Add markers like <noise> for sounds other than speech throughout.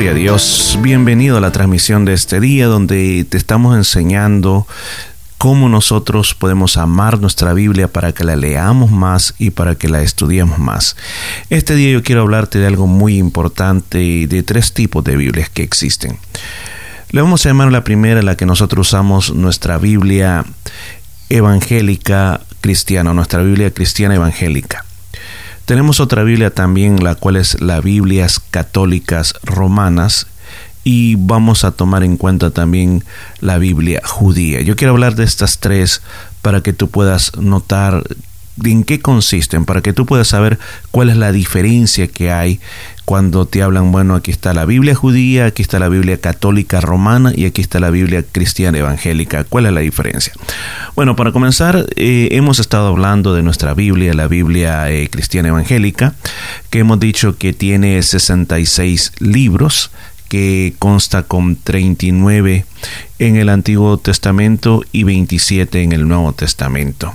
Gloria a Dios, bienvenido a la transmisión de este día donde te estamos enseñando cómo nosotros podemos amar nuestra Biblia para que la leamos más y para que la estudiemos más. Este día yo quiero hablarte de algo muy importante, de tres tipos de Biblias que existen. Le vamos a llamar la primera, la que nosotros usamos nuestra Biblia evangélica cristiana, nuestra Biblia cristiana evangélica. Tenemos otra Biblia también, la cual es la Biblias católicas romanas, y vamos a tomar en cuenta también la Biblia judía. Yo quiero hablar de estas tres para que tú puedas notar en qué consisten, para que tú puedas saber cuál es la diferencia que hay cuando te hablan, bueno, aquí está la Biblia judía, aquí está la Biblia católica romana y aquí está la Biblia cristiana evangélica. ¿Cuál es la diferencia? Bueno, para comenzar, eh, hemos estado hablando de nuestra Biblia, la Biblia eh, cristiana evangélica, que hemos dicho que tiene 66 libros, que consta con 39 en el Antiguo Testamento y 27 en el Nuevo Testamento.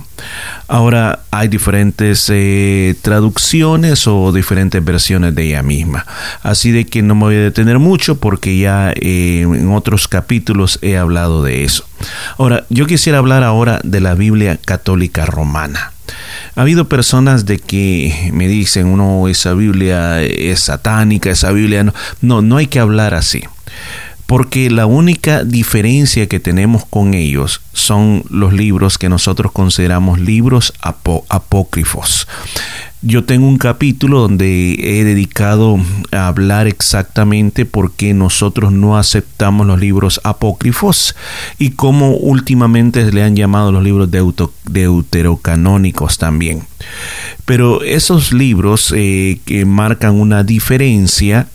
Ahora hay diferentes eh, traducciones o diferentes versiones de ella misma. Así de que no me voy a detener mucho porque ya eh, en otros capítulos he hablado de eso. Ahora, yo quisiera hablar ahora de la Biblia católica romana. Ha habido personas de que me dicen, uno, esa Biblia es satánica, esa Biblia no. No, no hay que hablar así. Porque la única diferencia que tenemos con ellos son los libros que nosotros consideramos libros apócrifos. Yo tengo un capítulo donde he dedicado a hablar exactamente por qué nosotros no aceptamos los libros apócrifos y cómo últimamente le han llamado los libros deuterocanónicos también. Pero esos libros eh, que marcan una diferencia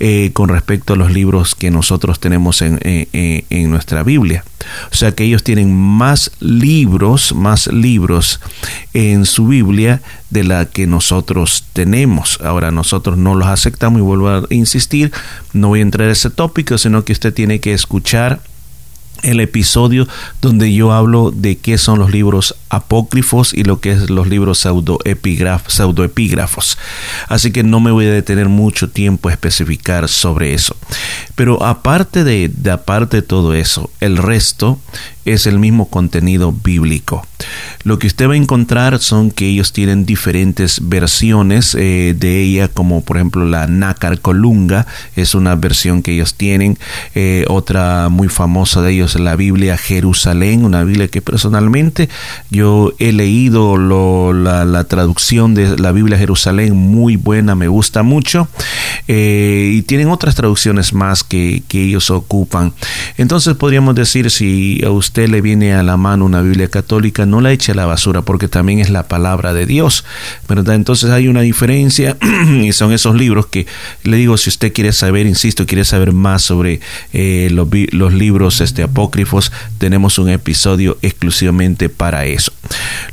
eh, con respecto a los libros que nosotros tenemos en, en, nuestra Biblia. O sea que ellos tienen más libros, más libros en su Biblia de la que nosotros tenemos. Ahora nosotros no los aceptamos y vuelvo a insistir, no voy a entrar en ese tópico, sino que usted tiene que escuchar el episodio donde yo hablo de qué son los libros apócrifos y lo que es los libros pseudoepígrafos. Así que no me voy a detener mucho tiempo a especificar sobre eso. Pero aparte de, de aparte de todo eso, el resto es el mismo contenido bíblico. Lo que usted va a encontrar son que ellos tienen diferentes versiones eh, de ella, como por ejemplo la Nácar Colunga, es una versión que ellos tienen. Eh, otra muy famosa de ellos es la Biblia Jerusalén, una Biblia que personalmente yo he leído la, traducción de la Biblia Jerusalén, muy buena, me gusta mucho. Eh, y tienen otras traducciones más que, que ellos ocupan. Entonces podríamos decir si a usted le viene a la mano una Biblia católica, no la eche a la basura porque también es la palabra de Dios. ¿verdad? Entonces hay una diferencia <clears throat> y son esos libros que le digo, si usted quiere saber, insisto, quiere saber más sobre eh, los, los, libros este, apócrifos, tenemos un episodio exclusivamente para eso.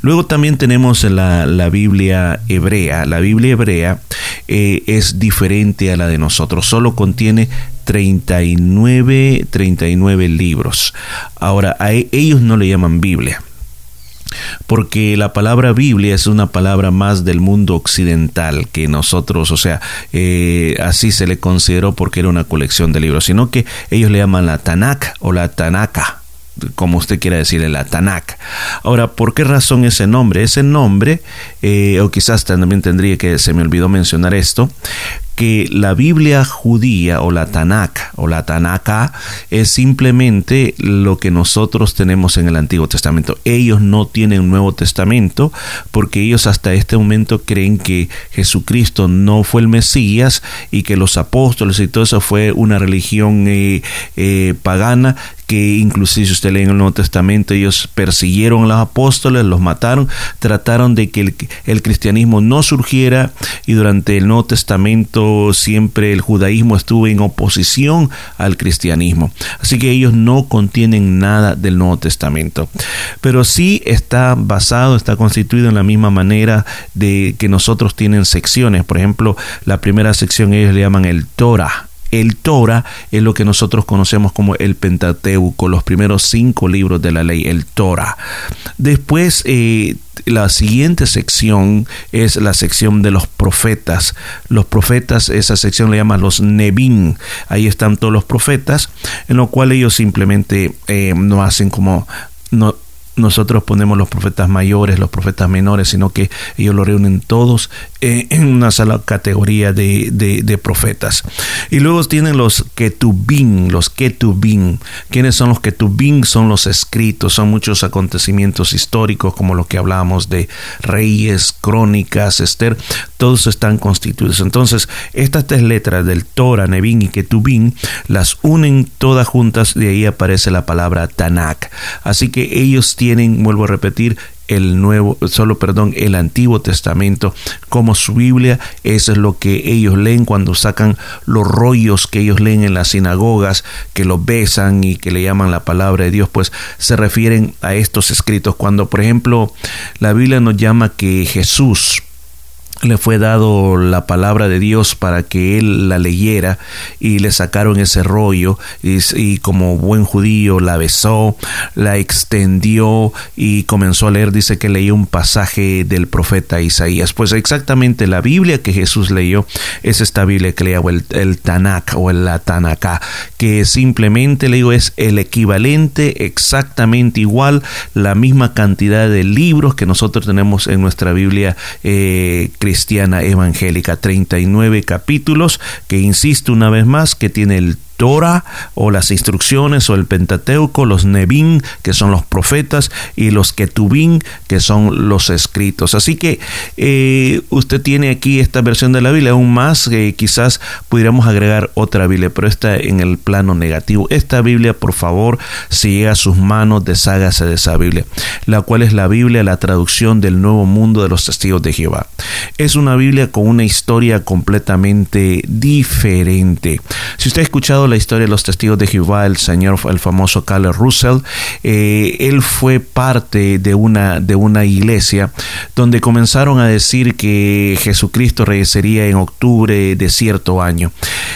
Luego también tenemos la, la Biblia hebrea. La Biblia hebrea eh, es diferente a la de nosotros, solo contiene 39, 39 libros. Ahora, a e, ellos no le llaman Biblia porque la palabra Biblia es una palabra más del mundo occidental que nosotros, o sea, eh, así se le consideró porque era una colección de libros, sino que ellos le llaman la Tanakh o la Tanaka como usted quiera decirle, la Tanakh. Ahora, ¿por qué razón ese nombre? Ese nombre, eh, o quizás también tendría que, se me olvidó mencionar esto, que la Biblia judía o la Tanakh o la Tanaka es simplemente lo que nosotros tenemos en el Antiguo Testamento. Ellos no tienen un Nuevo Testamento porque ellos hasta este momento creen que Jesucristo no fue el Mesías y que los apóstoles y todo eso fue una religión eh, eh, pagana que inclusive si usted lee en el Nuevo Testamento, ellos persiguieron a los apóstoles, los mataron, trataron de que el, cristianismo no surgiera y durante el Nuevo Testamento siempre el judaísmo estuvo en oposición al cristianismo. Así que ellos no contienen nada del Nuevo Testamento. Pero sí está basado, está constituido en la misma manera de que nosotros tienen secciones. Por ejemplo, la primera sección ellos le llaman el Torah El Torah es lo que nosotros conocemos como el Pentateuco, los primeros cinco libros de la ley, el Torah. Después, eh, la siguiente sección es la sección de los profetas. Los profetas, esa sección le llaman los Nevin. Ahí están todos los profetas, en lo cual ellos simplemente eh, no hacen como no, nosotros ponemos los profetas mayores, los profetas menores, sino que ellos lo reúnen todos en una sola categoría de, de, profetas. Y luego tienen los ketubín, los ketubín. ¿Quiénes son los ketubín? Son los escritos, son muchos acontecimientos históricos como lo que hablábamos de reyes, crónicas, Esther, todos están constituidos. Entonces, estas tres letras del Torah, Nevin y Ketubín las unen todas juntas, de ahí aparece la palabra Tanakh. Así que ellos tienen, vuelvo a repetir, el nuevo, solo perdón, el Antiguo Testamento como su Biblia, eso es lo que ellos leen cuando sacan los rollos que ellos leen en las sinagogas, que lo besan y que le llaman la palabra de Dios, pues se refieren a estos escritos. Cuando, por ejemplo, la Biblia nos llama que Jesús le fue dado la palabra de Dios para que él la leyera y le sacaron ese rollo y, como buen judío la besó, la extendió y comenzó a leer, dice que leyó un pasaje del profeta Isaías. Pues exactamente la Biblia que Jesús leyó es esta Biblia que le el, el Tanakh o el Tanakh, que simplemente le digo es el equivalente exactamente igual, la misma cantidad de libros que nosotros tenemos en nuestra Biblia eh, cristiana evangélica, 39 capítulos, que insisto una vez más que tiene el Torah o las instrucciones o el Pentateuco, los Nevin, que son los profetas, y los Ketubín, que son los escritos. Así que eh, usted tiene aquí esta versión de la Biblia, aún más, eh, quizás pudiéramos agregar otra Biblia, pero está en el plano negativo. Esta Biblia, por favor, si llega a sus manos, deshágase de esa Biblia, la cual es la Biblia, la traducción del nuevo mundo de los testigos de Jehová. Es una Biblia con una historia completamente diferente. Si usted ha escuchado la historia de los testigos de Jehová, el señor, el famoso Carl Russell, eh, él fue parte de una, de una iglesia donde comenzaron a decir que Jesucristo regresaría en octubre de cierto año.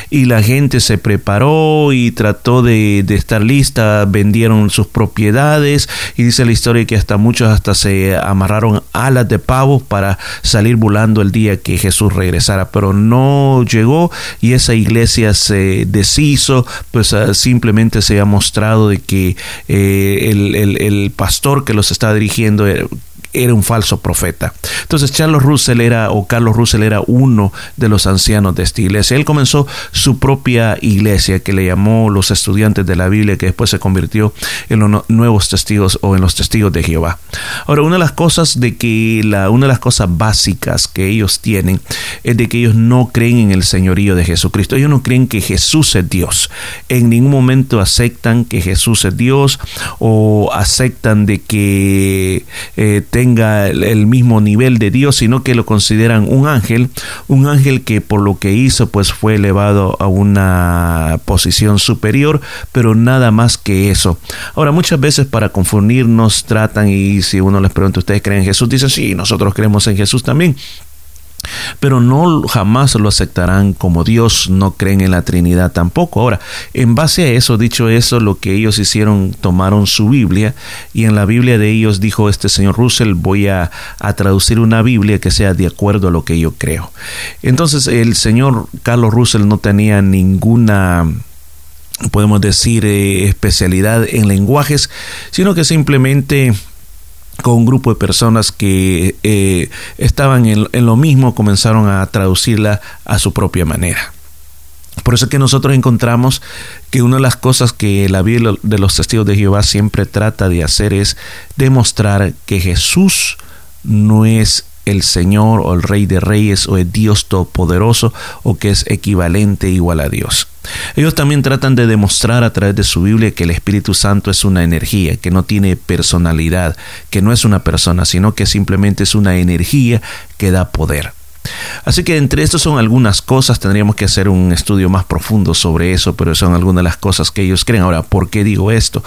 Y la gente se preparó y trató de, de estar lista, vendieron sus propiedades. Y dice la historia que hasta muchos hasta se amarraron alas de pavos para salir volando el día que Jesús regresara, pero no llegó y esa iglesia se deshizo pues ah, simplemente se ha mostrado de que eh, el, el, pastor que los está dirigiendo eh, era un falso profeta. Entonces Charles Russell era, o Carlos Russell era uno de los ancianos de esta iglesia. Él comenzó su propia iglesia que le llamó los estudiantes de la Biblia, que después se convirtió en los nuevos testigos o en los testigos de Jehová. Ahora, una de las cosas de que la, una de las cosas básicas que ellos tienen es de que ellos no creen en el señorío de Jesucristo. Ellos no creen que Jesús es Dios. En ningún momento aceptan que Jesús es Dios o aceptan de que eh, tenga el mismo nivel de Dios, sino que lo consideran un ángel, un ángel que por lo que hizo pues fue elevado a una posición superior, pero nada más que eso. Ahora, muchas veces para confundirnos tratan y si uno les pregunta, ¿ustedes creen en Jesús? Dicen, sí, nosotros creemos en Jesús también pero no jamás lo aceptarán como Dios, no creen en la Trinidad tampoco. Ahora, en base a eso, dicho eso, lo que ellos hicieron, tomaron su Biblia y en la Biblia de ellos dijo este señor Russell, voy a, traducir una Biblia que sea de acuerdo a lo que yo creo. Entonces, el señor Carlos Russell no tenía ninguna podemos decir, eh, especialidad en lenguajes, sino que simplemente con un grupo de personas que eh, estaban en, lo mismo, comenzaron a traducirla a su propia manera. Por eso es que nosotros encontramos que una de las cosas que la Biblia de los testigos de Jehová siempre trata de hacer es demostrar que Jesús no es el Señor o el Rey de Reyes o el Dios Todopoderoso o que es equivalente igual a Dios. Ellos también tratan de demostrar a través de su Biblia que el Espíritu Santo es una energía, que no tiene personalidad, que no es una persona, sino que simplemente es una energía que da poder. Así que entre estos son algunas cosas, tendríamos que hacer un estudio más profundo sobre eso, pero son algunas de las cosas que ellos creen. Ahora, ¿por qué digo esto?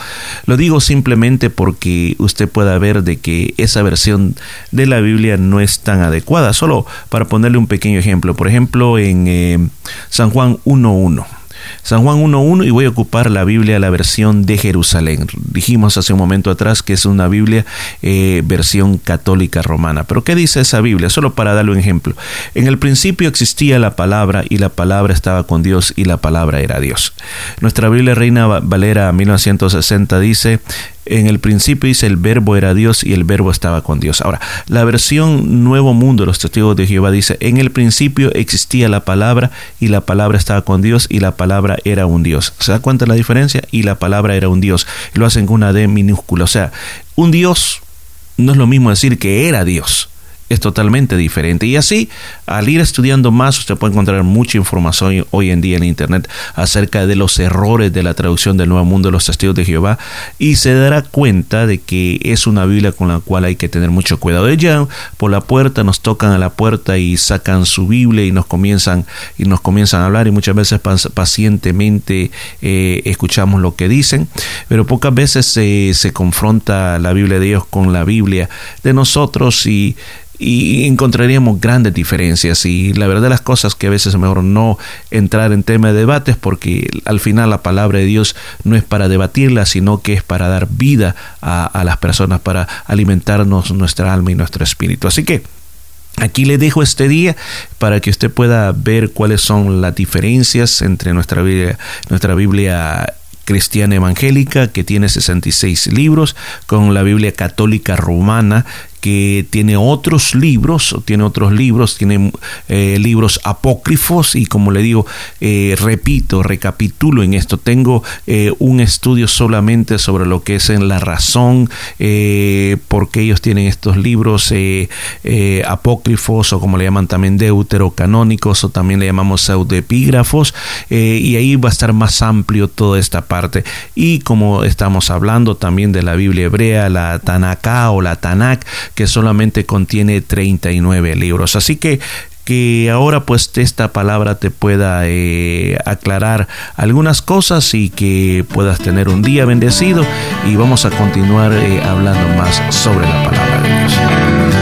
Lo digo simplemente porque usted pueda ver de que esa versión de la Biblia no es tan adecuada. Solo para ponerle un pequeño ejemplo, por ejemplo en eh, San Juan 1.1. San Juan 1.1 y voy a ocupar la Biblia, la versión de Jerusalén. Dijimos hace un momento atrás que es una Biblia eh, versión católica romana. Pero ¿qué dice esa Biblia? Solo para darle un ejemplo. En el principio existía la palabra y la palabra estaba con Dios y la palabra era Dios. Nuestra Biblia Reina Valera 1960 dice, en el principio dice el verbo era Dios y el verbo estaba con Dios. Ahora, la versión Nuevo Mundo de los Testigos de Jehová dice, en el principio existía la palabra y la palabra estaba con Dios y la palabra era un Dios. ¿Se da cuenta la diferencia? Y la palabra era un Dios. Lo hacen con una D minúscula. O sea, un Dios no es lo mismo decir que era Dios es totalmente diferente. Y así, al ir estudiando más, usted puede encontrar mucha información hoy en día en Internet acerca de los errores de la traducción del Nuevo Mundo de los Testigos de Jehová y se dará cuenta de que es una Biblia con la cual hay que tener mucho cuidado. Ya por la puerta nos tocan a la puerta y sacan su Biblia y nos comienzan y nos comienzan a hablar y muchas veces pacientemente eh, escuchamos lo que dicen, pero pocas veces se confronta la Biblia de Dios con la Biblia de nosotros y y encontraríamos grandes diferencias. Y la verdad de las cosas que a veces es mejor no entrar en tema de debates porque al final la palabra de Dios no es para debatirla sino que es para dar vida a, a las personas para alimentarnos nuestra alma y nuestro espíritu. Así que Aquí le dejo este día para que usted pueda ver cuáles son las diferencias entre nuestra Biblia, nuestra Biblia cristiana evangélica que tiene 66 libros con la Biblia católica romana que tiene otros libros, tiene otros libros, tiene eh, libros apócrifos y como le digo, eh, repito, recapitulo en esto, tengo eh, un estudio solamente sobre lo que es en la razón, porque ellos tienen estos libros apócrifos o como le llaman también deuterocanónicos o también le llamamos pseudoepígrafos y ahí va a estar más amplio toda esta parte. Y como estamos hablando también de la Biblia hebrea, la Tanakh o la Tanakh, que solamente contiene 39 libros. Así que que ahora pues esta palabra te pueda eh, aclarar algunas cosas y que puedas tener un día bendecido y vamos a continuar eh, hablando más sobre la palabra de Dios.